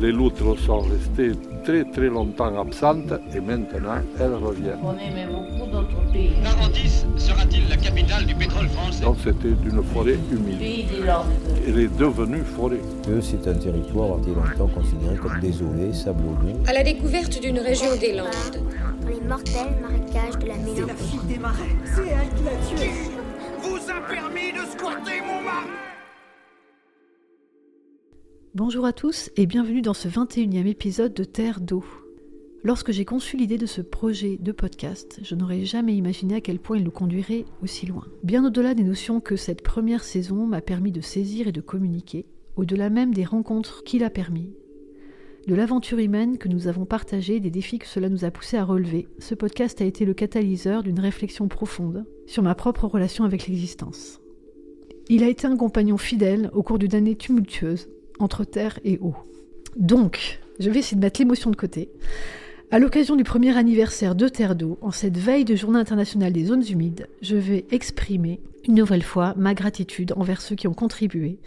Les loutres sont restées très très longtemps absentes et maintenant elles reviennent. On aimait beaucoup d'autres pays. Narandis sera-t-il la capitale du pétrole français? Donc c'était une forêt humide. Pays des Landes. Elle est devenue forêt. que c'est un territoire a été longtemps considéré comme désolé, sablonneux. À la découverte d'une région des Landes, dans les mortels marécages de la mélancolie. des marais. C'est elle qui l'a tué. Vous a permis de squatter mon marais Bonjour à tous et bienvenue dans ce 21e épisode de Terre d'eau. Lorsque j'ai conçu l'idée de ce projet de podcast, je n'aurais jamais imaginé à quel point il nous conduirait aussi loin. Bien au-delà des notions que cette première saison m'a permis de saisir et de communiquer, au-delà même des rencontres qu'il a permis, de l'aventure humaine que nous avons partagée des défis que cela nous a poussé à relever, ce podcast a été le catalyseur d'une réflexion profonde sur ma propre relation avec l'existence. Il a été un compagnon fidèle au cours d'une année tumultueuse entre terre et eau. Donc, je vais essayer de mettre l'émotion de côté. À l'occasion du premier anniversaire de Terre d'eau, en cette veille de Journée internationale des zones humides, je vais exprimer une nouvelle fois ma gratitude envers ceux qui ont contribué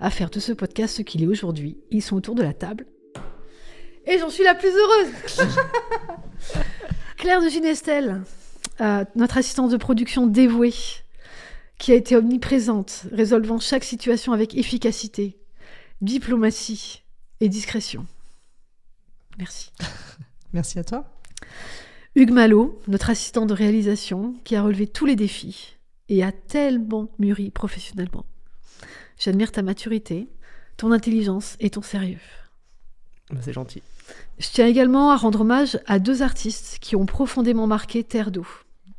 à faire de ce podcast ce qu'il est aujourd'hui. Ils sont autour de la table. Et j'en suis la plus heureuse Claire de Ginestel, euh, notre assistante de production dévouée, qui a été omniprésente, résolvant chaque situation avec efficacité, diplomatie et discrétion. Merci. Merci à toi. Hugues Malo, notre assistant de réalisation, qui a relevé tous les défis et a tellement mûri professionnellement. J'admire ta maturité, ton intelligence et ton sérieux. Bah, c'est gentil. Je tiens également à rendre hommage à deux artistes qui ont profondément marqué Terre d'eau.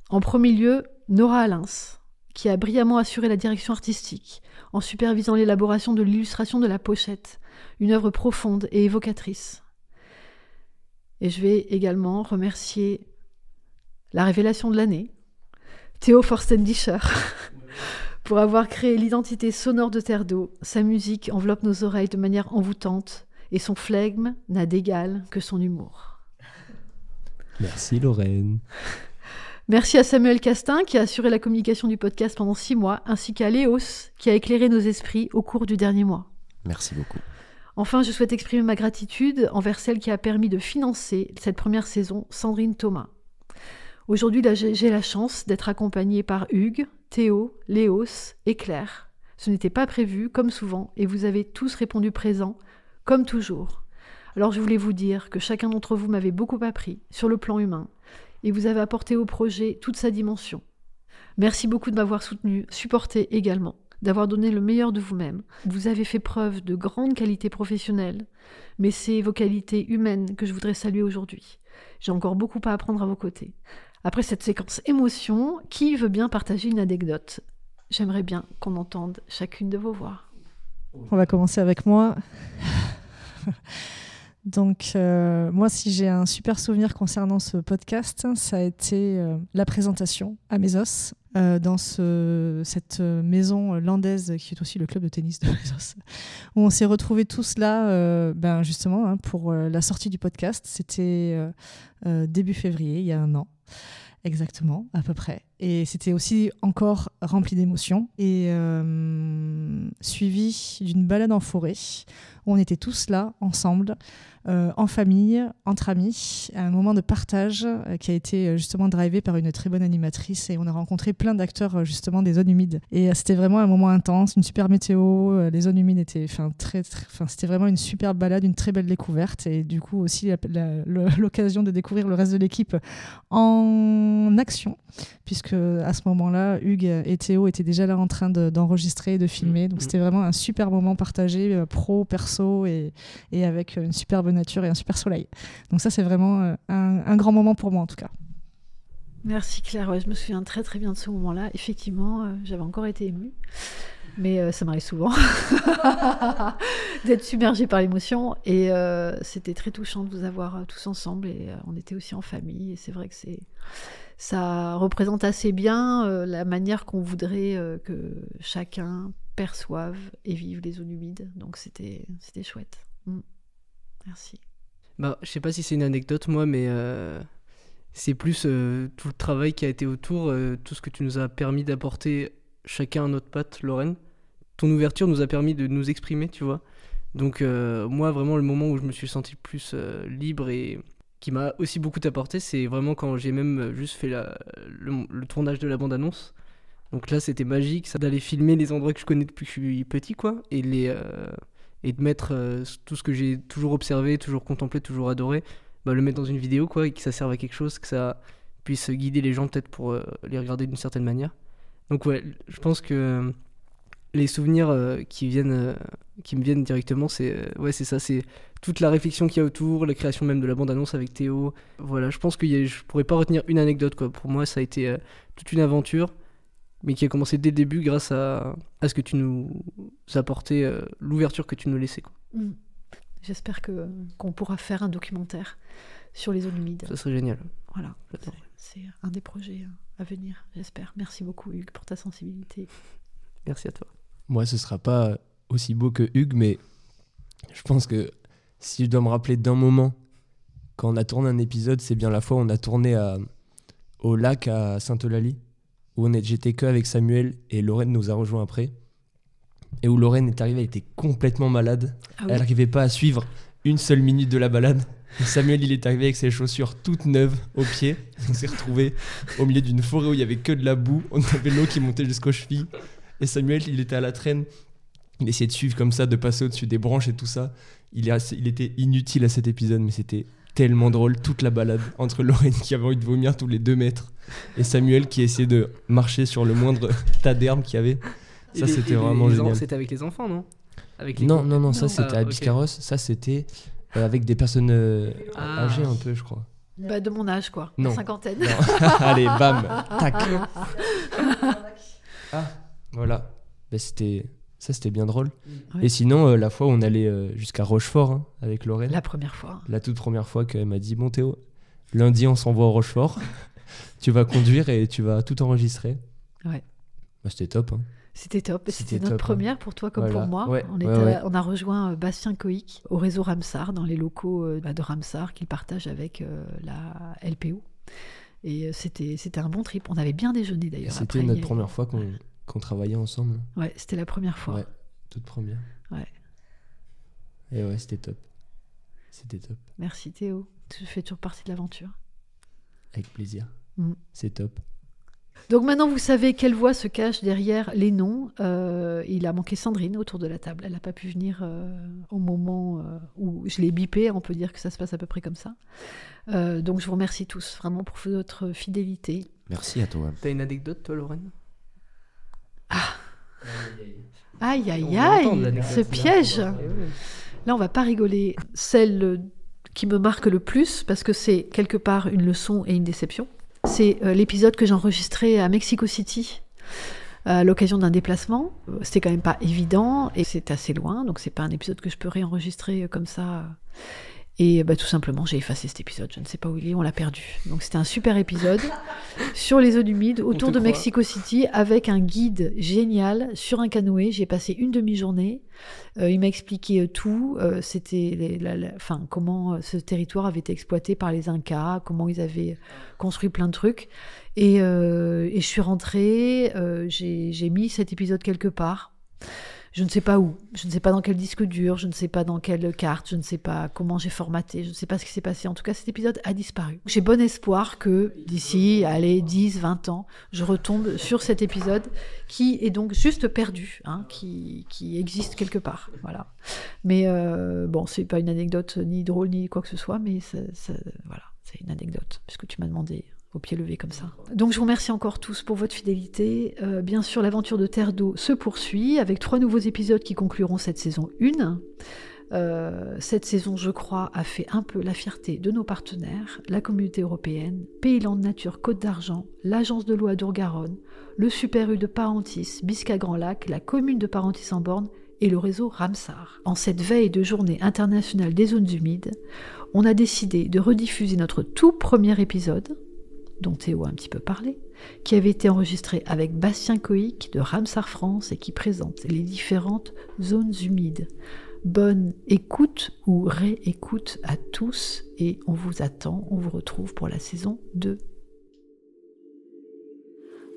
En premier lieu, Nora Alins, qui a brillamment assuré la direction artistique en supervisant l'élaboration de l'illustration de la pochette, une œuvre profonde et évocatrice. Et je vais également remercier la révélation de l'année, Théo Forstendischer, pour avoir créé l'identité sonore de Terre d'eau. Sa musique enveloppe nos oreilles de manière envoûtante et son flegme n'a d'égal que son humour. Merci Lorraine. Merci à Samuel Castin qui a assuré la communication du podcast pendant six mois, ainsi qu'à Léos qui a éclairé nos esprits au cours du dernier mois. Merci beaucoup. Enfin, je souhaite exprimer ma gratitude envers celle qui a permis de financer cette première saison, Sandrine Thomas. Aujourd'hui, j'ai la chance d'être accompagnée par Hugues, Théo, Léos et Claire. Ce n'était pas prévu, comme souvent, et vous avez tous répondu présent, comme toujours. Alors je voulais vous dire que chacun d'entre vous m'avait beaucoup appris sur le plan humain, et vous avez apporté au projet toute sa dimension. Merci beaucoup de m'avoir soutenu, supporté également, d'avoir donné le meilleur de vous-même. Vous avez fait preuve de grandes qualités professionnelles, mais c'est vos qualités humaines que je voudrais saluer aujourd'hui. J'ai encore beaucoup à apprendre à vos côtés. Après cette séquence émotion, qui veut bien partager une anecdote? J'aimerais bien qu'on entende chacune de vos voix. On va commencer avec moi. Donc, euh, moi, si j'ai un super souvenir concernant ce podcast, ça a été euh, la présentation à Mesos, euh, dans ce, cette maison landaise qui est aussi le club de tennis de Mesos, où on s'est retrouvés tous là, ben, justement, hein, pour la sortie du podcast. C'était début février, il y a un an. Exactement, à peu près. Et c'était aussi encore rempli d'émotions. Et euh, suivi d'une balade en forêt où on était tous là, ensemble, euh, en famille, entre amis, un moment de partage euh, qui a été justement drivé par une très bonne animatrice et on a rencontré plein d'acteurs justement des zones humides. Et c'était vraiment un moment intense, une super météo, les zones humides étaient, enfin c'était vraiment une super balade, une très belle découverte et du coup aussi l'occasion de découvrir le reste de l'équipe en action puisque à ce moment-là, Hugues et Théo étaient déjà là en train de- d'enregistrer et de filmer. Donc Mhm. c'était vraiment un super moment partagé, euh, pro, perso et, et avec une superbe nature et un super soleil. Donc ça, c'est vraiment euh, un, un grand moment pour moi en tout cas. Merci Claire, ouais, je me souviens très très bien de ce moment-là. Effectivement, euh, j'avais encore été émue, mais euh, ça m'arrive souvent d'être submergée par l'émotion. Et euh, c'était très touchant de vous avoir euh, tous ensemble. Et euh, on était aussi en famille. Et c'est vrai que c'est ça représente assez bien euh, la manière qu'on voudrait euh, que chacun perçoive et vive les zones humides. Donc c'était chouette. Mm. Merci. Bah, je sais pas si c'est une anecdote, moi, mais euh, c'est plus tout le travail qui a été autour, tout ce que tu nous as permis d'apporter chacun à notre patte, Lorraine. Ton ouverture nous a permis de nous exprimer, tu vois. Donc, moi, vraiment, le moment où je me suis senti le plus libre et qui m'a aussi beaucoup apporté, c'est vraiment quand j'ai même euh, juste fait le, tournage de la bande-annonce. Donc là, c'était magique, ça, d'aller filmer les endroits que je connais depuis que je suis petit, quoi, et euh, de mettre euh, tout ce que j'ai toujours observé, toujours contemplé, toujours adoré, bah, le mettre dans une vidéo quoi, et que ça serve à quelque chose, que ça puisse guider les gens peut-être pour les regarder d'une certaine manière. Donc ouais, je pense que les souvenirs qui viennent, qui me viennent directement, c'est ouais c'est ça, c'est toute la réflexion qu'il y a autour, la création même de la bande-annonce avec Théo. Voilà, je pense que y a- je pourrais pas retenir une anecdote quoi. Pour moi, ça a été euh, toute une aventure mais qui a commencé dès le début grâce à, à ce que tu nous apportais, euh, l'ouverture que tu nous laissais. Quoi. Mm. J'espère que qu'on pourra faire un documentaire sur les zones humides. Ça serait génial. Voilà, c'est un des projets euh, à venir, j'espère. Merci beaucoup Hugues pour ta sensibilité. Merci à toi. Moi, ce sera pas aussi beau que Hugues, mais je pense que si je dois me rappeler d'un moment, quand on a tourné un épisode, c'est bien la fois où on a tourné à, au lac à Sainte-Eulalie, où on est, j'étais que avec Samuel et Lorraine nous a rejoint après, et où Lorraine est arrivée, elle était complètement malade, Ah oui. elle n'arrivait pas à suivre une seule minute de la balade. Et Samuel, il est arrivé avec ses chaussures toutes neuves aux pieds. On s'est retrouvé au milieu d'une forêt où il y avait que de la boue. On avait l'eau qui montait jusqu'aux chevilles. Et Samuel, il était à la traîne. Il essayait de suivre comme ça, de passer au-dessus des branches et tout ça. Il, est assez- il était inutile à cet épisode, mais c'était tellement drôle. Toute la balade entre Lorraine qui avait envie de vomir tous les deux mètres et Samuel qui essayait de marcher sur le moindre tas d'herbe qu'il y avait. Ça, c'était vraiment les génial. C'était avec les enfants, non? Avec les Non, non, non, ça Ah, c'était à ok. Biscarros. Ça c'était euh, avec des personnes euh, Ah. âgées un peu, je crois. Bah, de mon âge, quoi. Non. Cinquantaine. Non. Allez, bam, tac. Ah, voilà. Bah, c'était ça, c'était bien drôle. Ouais. Et sinon, euh, la fois où on allait euh, jusqu'à Rochefort hein, avec Lorraine, La première fois. la toute première fois qu'elle m'a dit Bon, Théo, lundi on s'envoie au Rochefort, tu vas conduire et tu vas tout enregistrer. Ouais. Bah, c'était top. hein. C'était top. C'était notre top, hein. première pour toi comme Voilà. pour moi. Ouais, on, ouais, était- ouais. on a rejoint euh, Bastien Coïc au réseau Ramsar, dans les locaux bah, de Ramsar qu'il partage avec la LPO. Et c'était un bon trip. On avait bien déjeuné d'ailleurs. C'était notre première fois qu'on qu'on travaillait ensemble. Ouais, c'était la première fois. Ouais, toute première. Ouais. Et ouais, c'était top. C'était top. Merci Théo. Tu fais toujours partie de l'aventure. Avec plaisir. Mm. C'est top. Donc maintenant, vous savez quelle voix se cache derrière les noms. Euh, il a manqué Sandrine autour de la table. Elle n'a pas pu venir euh, au moment euh, où je l'ai bipé. On peut dire que ça se passe à peu près comme ça. Euh, donc je vous remercie tous vraiment pour votre fidélité. Merci à toi. T'as une anecdote, toi, Lorraine? Aïe, On aïe, aïe, l'anecdote. ce piège. Là, on va pas rigoler. Celle euh, qui me marque le plus, parce que c'est quelque part une leçon et une déception, c'est euh, l'épisode que j'ai enregistré à Mexico City à l'occasion d'un déplacement. Euh, C'était quand même pas évident et c'est assez loin, donc c'est pas un épisode que je peux réenregistrer euh, comme ça. Et bah, tout simplement, j'ai effacé cet épisode. Je ne sais pas où il est, on l'a perdu. Donc c'était un super épisode sur les zones humides autour de croit. Mexico City avec un guide génial sur un canoë. J'ai passé une demi-journée. Euh, il m'a expliqué euh, tout. Euh, c'était la- la- enfin, comment ce territoire avait été exploité par les Incas, comment ils avaient construit plein de trucs. Et, euh, et je suis rentrée, j'ai j'ai mis cet épisode quelque part. Je ne sais pas où, je ne sais pas dans quel disque dur, je ne sais pas dans quelle carte, je ne sais pas comment j'ai formaté, je ne sais pas ce qui s'est passé. En tout cas, cet épisode a disparu. J'ai bon espoir que d'ici, allez, 10, 20 ans, je retombe sur cet épisode qui est donc juste perdu, hein, qui, qui existe quelque part. Voilà. Mais euh, bon, c'est pas une anecdote ni drôle ni quoi que ce soit, mais voilà, c'est une anecdote, puisque tu m'as demandé au pied levé comme ça. Donc je vous remercie encore tous pour votre fidélité. Euh, bien sûr, l'aventure de Terre d'eau se poursuit avec trois nouveaux épisodes qui concluront cette saison 1. Euh, cette saison, je crois, a fait un peu la fierté de nos partenaires, la communauté européenne, Payland Nature Côte d'Argent, l'agence de l'eau à Dour-Garonne, le Super U de Parentis, Bisca Grand Lac, la commune de Parentis en Borne et le réseau Ramsar. En cette veille de journée internationale des zones humides, on a décidé de rediffuser notre tout premier épisode, dont Théo a un petit peu parlé, qui avait été enregistré avec Bastien Coïc de Ramsar France et qui présente les différentes zones humides. Bonne écoute ou réécoute à tous et on vous attend, on vous retrouve pour la saison 2.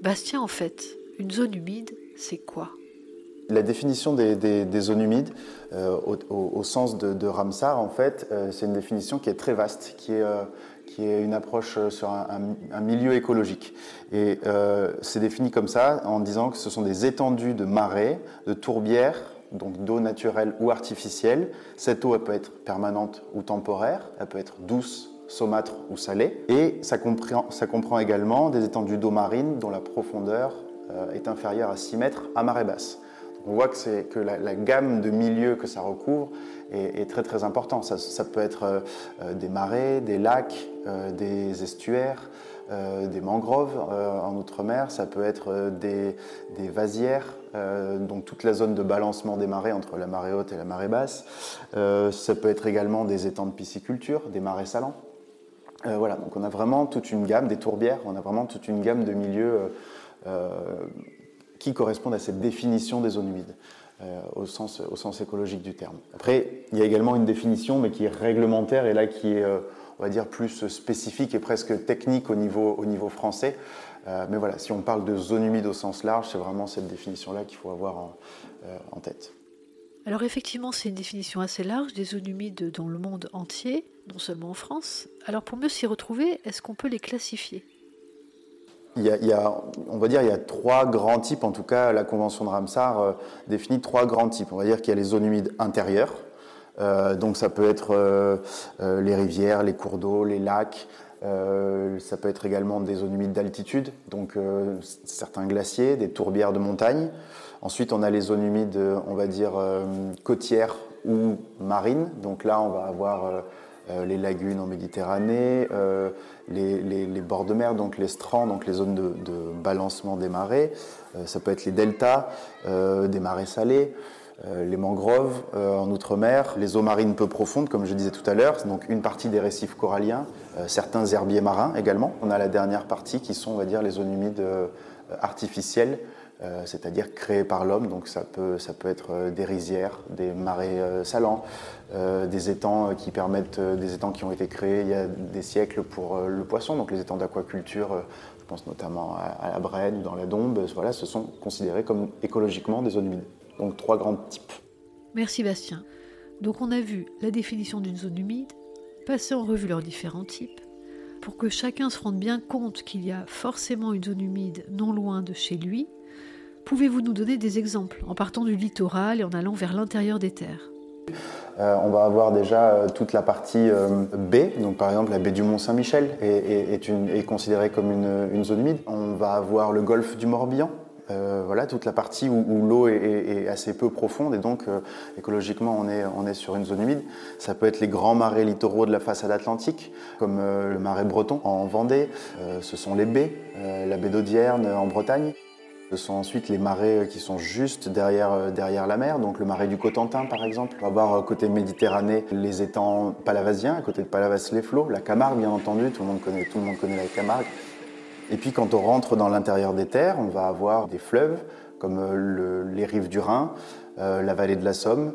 Bastien, en fait, une zone humide, c'est quoi? La définition des, des- des zones humides, euh, au, au- au sens de, de Ramsar, en fait, euh, c'est une définition qui est très vaste, qui est, euh, qui est une approche euh, sur un, milieu écologique. Et euh, c'est défini comme ça en disant que ce sont des étendues de marais, de tourbières, donc d'eau naturelle ou artificielle. Cette eau, peut être permanente ou temporaire, elle peut être douce, saumâtre ou salée. Et ça comprend, ça comprend également des étendues d'eau marine dont la profondeur euh, est inférieure à 6 mètres à marée basse. On voit que, que la, gamme de milieux que ça recouvre est, très très importante. Ça, peut être euh, euh, des marais, des lacs, euh, des estuaires, des mangroves en outre-mer, ça peut être des, des vasières, donc toute la zone de balancement des marées entre la marée haute et la marée basse. Ça peut être également des étangs de pisciculture, des marais salants. Voilà, donc on a vraiment toute une gamme, des tourbières, on a vraiment toute une gamme de milieux qui correspondent à cette définition des zones humides. euh, au, sens, écologique du terme. Après, il y a également une définition, mais qui est réglementaire et là qui est, euh, on va dire, plus spécifique et presque technique au niveau, au niveau français. Euh, mais voilà, si on parle de zone humide au sens large, c'est vraiment cette définition-là qu'il faut avoir en tête. Alors effectivement, c'est une définition assez large des zones humides dans le monde entier, non seulement en France. Alors pour mieux s'y retrouver, est-ce qu'on peut les classifier? Il y, a, on va dire il y a trois grands types, en tout cas la Convention de Ramsar euh, définit trois grands types. On va dire qu'il y a les zones humides intérieures, euh, donc ça peut être euh, les rivières, les cours d'eau, les lacs, ça peut être également des zones humides d'altitude, donc certains glaciers, des tourbières de montagne. Ensuite on a les zones humides, on va dire côtières ou marines, donc là on va avoir euh, les lagunes en Méditerranée, euh, les, bords de mer, donc les strands, donc les zones de, balancement des marées. Euh, ça peut être les deltas, des marais salés, les mangroves en outre-mer, les eaux marines peu profondes, comme je disais tout à l'heure, donc une partie des récifs coralliens, certains herbiers marins également. On a la dernière partie qui sont, on va dire, les zones humides artificielles, euh, c'est-à-dire créées par l'homme. Donc ça peut, être euh, des rizières, des marais euh, salants, des étangs qui permettent, des étangs qui ont été créés il y a des siècles pour le poisson, donc les étangs d'aquaculture, je pense notamment à, la Brenne ou dans la Dombe, voilà, ce sont considérés comme écologiquement des zones humides. Donc trois grands types. Merci Bastien. Donc on a vu la définition d'une zone humide, passé en revue leurs différents types, pour que chacun se rende bien compte qu'il y a forcément une zone humide non loin de chez lui. Pouvez-vous nous donner des exemples en partant du littoral et en allant vers l'intérieur des terres euh, on va avoir déjà euh, toute la partie euh, baie, donc par exemple la baie du Mont-Saint-Michel est, considérée comme une, zone humide. On va avoir le golfe du Morbihan, voilà toute la partie où, l'eau est, assez peu profonde et donc écologiquement on est sur une zone humide. Ça peut être les grands marais littoraux de la façade atlantique, comme le marais breton en Vendée, ce sont les baies, la baie d'Audierne en Bretagne. Ce sont ensuite les marais qui sont juste derrière, derrière la mer, donc le marais du Cotentin par exemple. On va voir côté Méditerranée les étangs palavasiens, à côté de Palavas les flots, la Camargue bien entendu, tout le monde connaît, tout le monde connaît la Camargue. Et puis quand on rentre dans l'intérieur des terres, on va avoir des fleuves comme les rives du Rhin, la vallée de la Somme,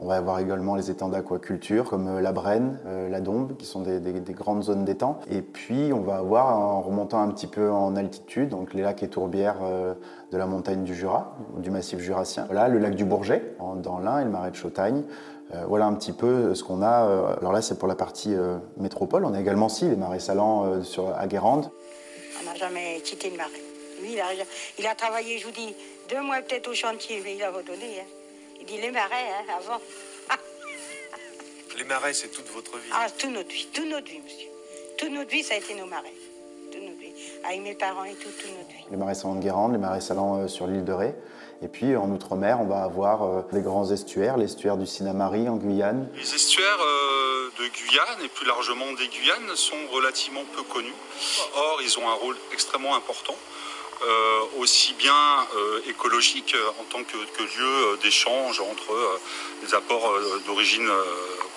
on va avoir également les étangs d'aquaculture comme euh, la Brenne, euh, la Dombe, qui sont des, grandes zones d'étangs. Et puis on va avoir, en remontant un petit peu en altitude, donc les lacs et tourbières euh, de la montagne du Jura, du massif jurassien. Voilà, le lac du Bourget, dans l'Ain et le marais de Chautagne. voilà un petit peu ce qu'on a. Alors là, c'est pour la partie métropole. On a également aussi les marais salants sur, à Guérande. On n'a jamais quitté le marais. Lui, il a, travaillé, je vous dis, deux mois peut-être au chantier, mais il a redonné. Hein. Il dit les marais, hein, avant. les marais, c'est toute votre vie Ah, toute notre vie, toute notre vie, monsieur. Toute notre vie, ça a été nos marais. Toute notre vie. Avec mes parents et tout, toute notre vie. Les marais salants de Guérande, les marais salants euh, sur l'île de Ré. Et puis en Outre-mer, on va avoir euh, des grands estuaires, l'estuaire du Sinamari en Guyane. Les estuaires euh, de Guyane et plus largement des Guyanes sont relativement peu connus. Or, ils ont un rôle extrêmement important. Euh, aussi bien euh, écologique euh, en tant que, lieu d'échange entre des apports d'origine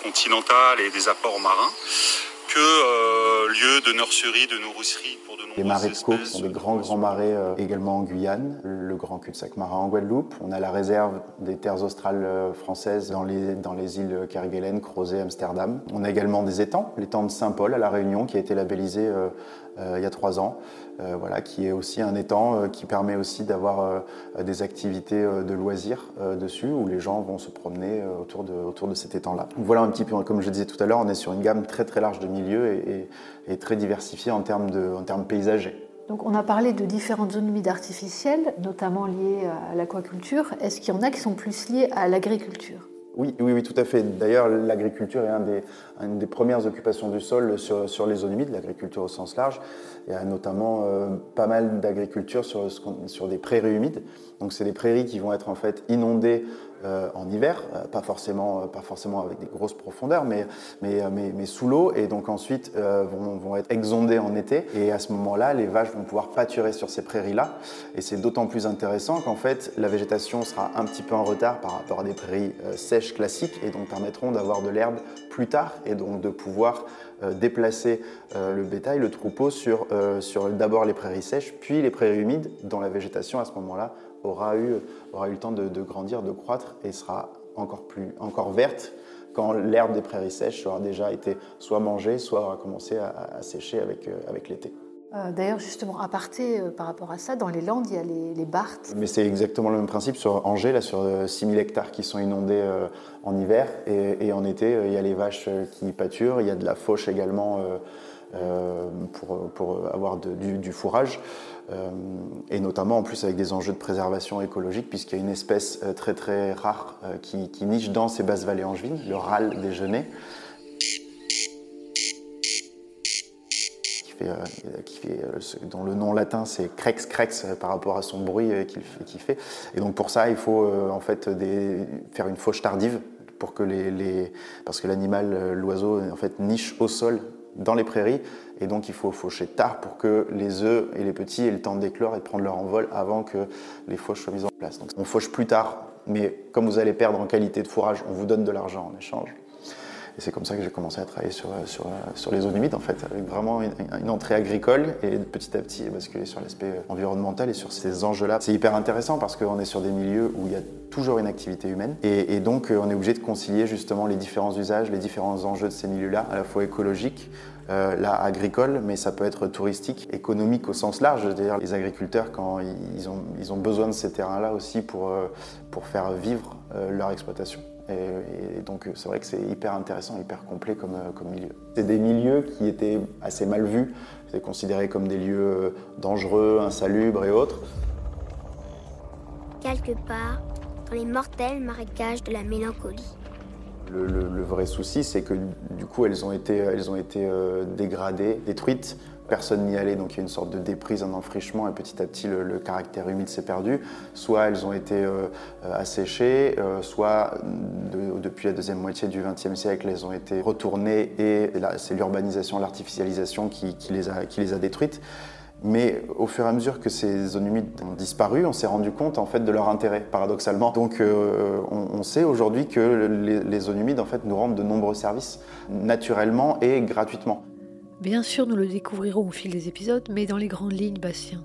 continentale et des apports marins, que lieu de nurserie, de nourricerie pour de nombreuses Les marais de Caux sont des grands, grands marais également en Guyane, le grand cul-de-sac marin en Guadeloupe. On a la réserve des terres australes françaises dans les, dans les îles caribéennes, Crozet, Amsterdam. On a également des étangs, l'étang de Saint-Paul à La Réunion qui a été labellisé il y a trois ans. Euh, voilà, qui est aussi un étang euh, qui permet aussi d'avoir euh, des activités de loisirs dessus où les gens vont se promener autour de, cet étang-là. Voilà un petit peu, comme je disais tout à l'heure, on est sur une gamme très très large de milieux et, très diversifiée en termes, de, en termes paysagers. Donc on a parlé de différentes zones humides artificielles, notamment liées à l'aquaculture. Est-ce qu'il y en a qui sont plus liées à l'agriculture? Oui, oui, oui, tout à fait. D'ailleurs, l'agriculture est une des premières occupations du sol sur, sur les zones humides, l'agriculture au sens large. Il y a notamment euh, pas mal d'agriculture sur, sur des prairies humides. Donc, c'est des prairies qui vont être en fait inondées euh, en hiver, euh, pas, forcément, pas forcément avec des grosses profondeurs, mais, mais, mais, sous l'eau, et donc ensuite vont, vont, être exondées en été. Et à ce moment-là, les vaches vont pouvoir pâturer sur ces prairies-là. Et c'est d'autant plus intéressant qu'en fait, la végétation sera un petit peu en retard par rapport à des prairies sèches classiques, et donc permettront d'avoir de l'herbe plus tard, et donc de pouvoir déplacer le bétail, le troupeau, sur, sur d'abord les prairies sèches, puis les prairies humides, dont la végétation à ce moment-là aura eu, aura eu le temps de, grandir, de croître et sera encore, plus, encore verte quand l'herbe des prairies sèches aura déjà été soit mangée, soit aura commencé à, sécher avec, euh, avec l'été. Euh, d'ailleurs, justement, à parté euh, par rapport à ça, dans les Landes, il y a les, les Barthes. Mais c'est exactement le même principe sur Angers, là, sur 6000 hectares qui sont inondés en hiver. Et, en été, il y a les vaches qui pâturent, il y a de la fauche également pour, pour, avoir du, du, fourrage. Euh, et notamment en plus avec des enjeux de préservation écologique, puisqu'il y a une espèce euh, très très rare euh, qui, niche dans ces basses vallées angevines, le râle des genêts. Qui fait, dont le nom latin c'est crex crex par rapport à son bruit qu'il fait. Et donc pour ça, il faut en fait faire une fauche tardive pour que les parce que l'animal, l'oiseau, en fait niche au sol dans les prairies et donc il faut faucher tard pour que les œufs et les petits aient le temps d'éclore et de prendre leur envol avant que les fauches soient mises en place. Donc on fauche plus tard, mais comme vous allez perdre en qualité de fourrage, on vous donne de l'argent en échange. Et c'est comme ça que j'ai commencé à travailler sur, sur, sur, les zones humides, en fait, avec vraiment une, entrée agricole et petit à petit basculer sur l'aspect environnemental et sur ces enjeux-là. C'est hyper intéressant parce qu'on est sur des milieux où il y a toujours une activité humaine et, donc on est obligé de concilier justement les différents usages, les différents enjeux de ces milieux-là, à la fois écologiques, euh, là agricole, mais ça peut être touristique, économique au sens large. C'est-à-dire les agriculteurs, quand ils ont, besoin de ces terrains-là aussi pour, euh, faire vivre euh, leur exploitation. Et, donc c'est vrai que c'est hyper intéressant, hyper complet comme, comme milieu. C'est des milieux qui étaient assez mal vus, c'est considéré comme des lieux dangereux, insalubres et autres. Quelque part, dans les mortels marécages de la mélancolie. Le, vrai souci, c'est que du coup, elles ont été, elles ont été euh, dégradées, détruites. Personne n'y allait, donc il y a une sorte de déprise, un enfrichement, et petit à petit, le, caractère humide s'est perdu. Soit elles ont été euh, asséchées, euh, soit depuis la deuxième moitié du XXe siècle, elles ont été retournées, et c'est l'urbanisation, l'artificialisation qui, les a, qui les a détruites. Mais au fur et à mesure que ces zones humides ont disparu, on s'est rendu compte en fait de leur intérêt, paradoxalement. Donc euh, on, on, sait aujourd'hui que les, les, zones humides en fait nous rendent de nombreux services naturellement et gratuitement. Bien sûr, nous le découvrirons au fil des épisodes, mais dans les grandes lignes, Bastien.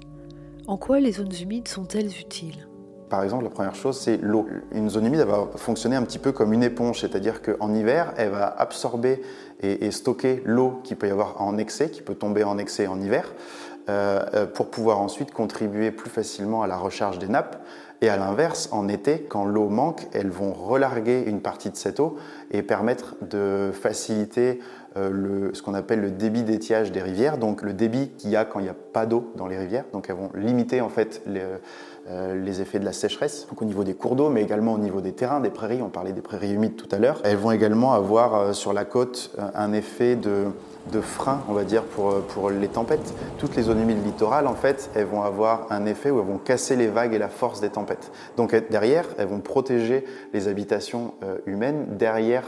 En quoi les zones humides sont-elles utiles? Par exemple, la première chose, c'est l'eau. Une zone humide, va fonctionner un petit peu comme une éponge, c'est-à-dire qu'en hiver, elle va absorber et, stocker l'eau qu'il peut y avoir en excès, qui peut tomber en excès en hiver, euh, pour pouvoir ensuite contribuer plus facilement à la recharge des nappes. Et à l'inverse, en été, quand l'eau manque, elles vont relarguer une partie de cette eau et permettre de faciliter euh, le, ce qu'on appelle le débit d'étiage des rivières, donc le débit qu'il y a quand il n'y a pas d'eau dans les rivières. Donc elles vont limiter en fait les, euh, les effets de la sécheresse, donc au niveau des cours d'eau, mais également au niveau des terrains, des prairies. On parlait des prairies humides tout à l'heure. Elles vont également avoir euh, sur la côte euh, un effet de, frein, on va dire, pour, pour les tempêtes. Toutes les zones humides littorales, en fait, elles vont avoir un effet où elles vont casser les vagues et la force des tempêtes. Donc derrière, elles vont protéger les habitations humaines derrière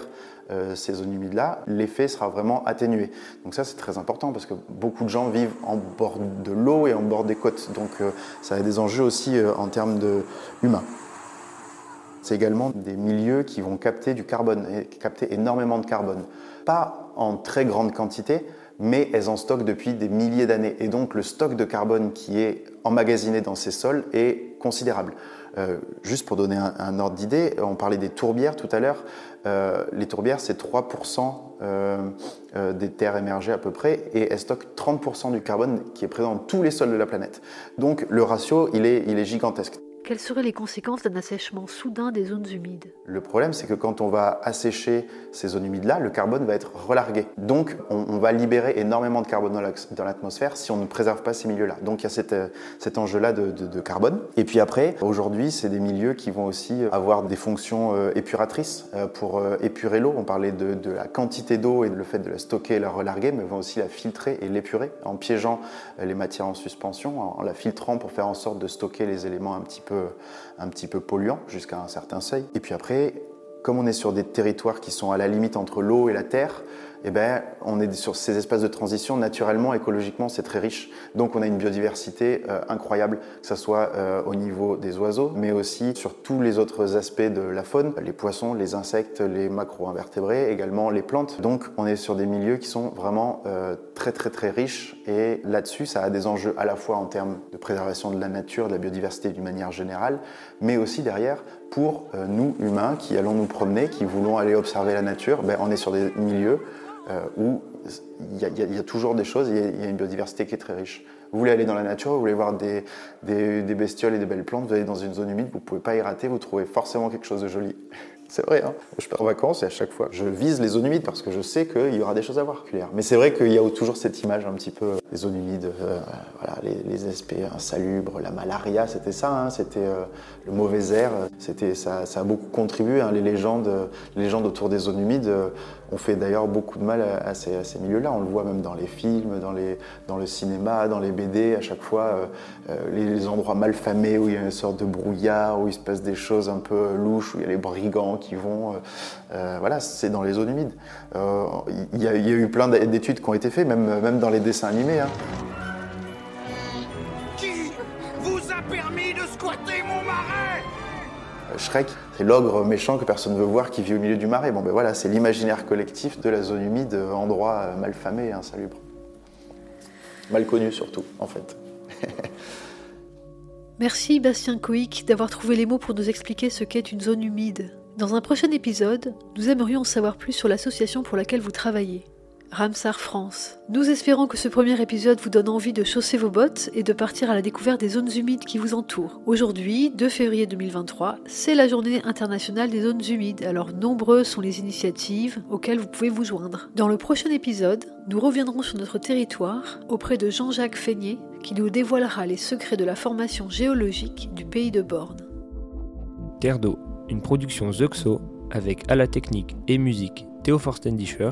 euh, ces zones humides-là, l'effet sera vraiment atténué. Donc ça, c'est très important parce que beaucoup de gens vivent en bord de l'eau et en bord des côtes. Donc euh, ça a des enjeux aussi euh, en termes de humains. C'est également des milieux qui vont capter du carbone, capter énormément de carbone. Pas en très grande quantité, mais elles en stockent depuis des milliers d'années. Et donc le stock de carbone qui est emmagasiné dans ces sols est considérable. Euh, juste pour donner un, ordre d'idée, on parlait des tourbières tout à l'heure. Euh, les tourbières, c'est 3% euh, des terres émergées à peu près, et elles stockent 30% du carbone qui est présent dans tous les sols de la planète. Donc le ratio, il est gigantesque. Quelles seraient les conséquences d'un assèchement soudain des zones humides Le problème, c'est que quand on va assécher ces zones humides-là, le carbone va être relargué. Donc, on, va libérer énormément de carbone dans l'atmosphère si on ne préserve pas ces milieux-là. Donc, il y a cet, cet enjeu-là de, carbone. Et puis après, aujourd'hui, c'est des milieux qui vont aussi avoir des fonctions euh, épuratrices euh, pour euh, épurer l'eau. On parlait de, la quantité d'eau et le fait de la stocker et la relarguer, mais vont aussi la filtrer et l'épurer en piégeant les matières en suspension, en, en la filtrant pour faire en sorte de stocker les éléments un petit peu un petit peu polluant jusqu'à un certain seuil. Et puis après, comme on est sur des territoires qui sont à la limite entre l'eau et la terre, eh ben, on est sur ces espaces de transition, naturellement, écologiquement, c'est très riche. Donc on a une biodiversité euh, incroyable, que ce soit euh, au niveau des oiseaux, mais aussi sur tous les autres aspects de la faune, les poissons, les insectes, les macro-invertébrés, également les plantes. Donc on est sur des milieux qui sont vraiment euh, très très très riches et là-dessus, ça a des enjeux à la fois en termes de préservation de la nature, de la biodiversité d'une manière générale, mais aussi derrière pour nous humains qui allons nous promener, qui voulons aller observer la nature, ben, on est sur des milieux où il y, a toujours des choses, il y, a une biodiversité qui est très riche. Vous voulez aller dans la nature, vous voulez voir des, bestioles et des belles plantes, vous allez dans une zone humide, vous ne pouvez pas y rater, vous trouvez forcément quelque chose de joli. C'est vrai, hein je pars en vacances et à chaque fois, je vise les zones humides parce que je sais qu'il y aura des choses à voir. Mais c'est vrai qu'il y a toujours cette image un petit peu des zones humides, euh, voilà, les, les, aspects insalubres, la malaria, c'était ça, hein, c'était euh, le mauvais air, ça, ça, a beaucoup contribué. Hein, les légendes, les légendes autour des zones humides euh, ont fait d'ailleurs beaucoup de mal à, ces, milieux-là. On le voit même dans les films, dans, le cinéma, dans les BD. À chaque fois, les, les endroits mal famés où il y a une sorte de brouillard, où il se passe des choses un peu louches, où il y a les brigands qui vont. Euh, voilà, c'est dans les zones humides. Il euh, y, a eu plein d'études qui ont été faites, même, même dans les dessins animés. Hein. Qui vous a permis de squatter mon marais? Shrek, c'est l'ogre méchant que personne ne veut voir qui vit au milieu du marais. Bon ben voilà, c'est l'imaginaire collectif de la zone humide, endroit malfamé et insalubre. Mal connu surtout, en fait. Merci Bastien Coïc d'avoir trouvé les mots pour nous expliquer ce qu'est une zone humide. Dans un prochain épisode, nous aimerions en savoir plus sur l'association pour laquelle vous travaillez, Ramsar France. Nous espérons que ce premier épisode vous donne envie de chausser vos bottes et de partir à la découverte des zones humides qui vous entourent. Aujourd'hui, 2 février 2023, c'est la journée internationale des zones humides, alors nombreuses sont les initiatives auxquelles vous pouvez vous joindre. Dans le prochain épisode, nous reviendrons sur notre territoire auprès de Jean-Jacques Feignet qui nous dévoilera les secrets de la formation géologique du pays de Borne. Terre d'eau, une production Zuxo avec à la technique et musique Théo Forstendischer,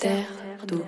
Terre d'eau.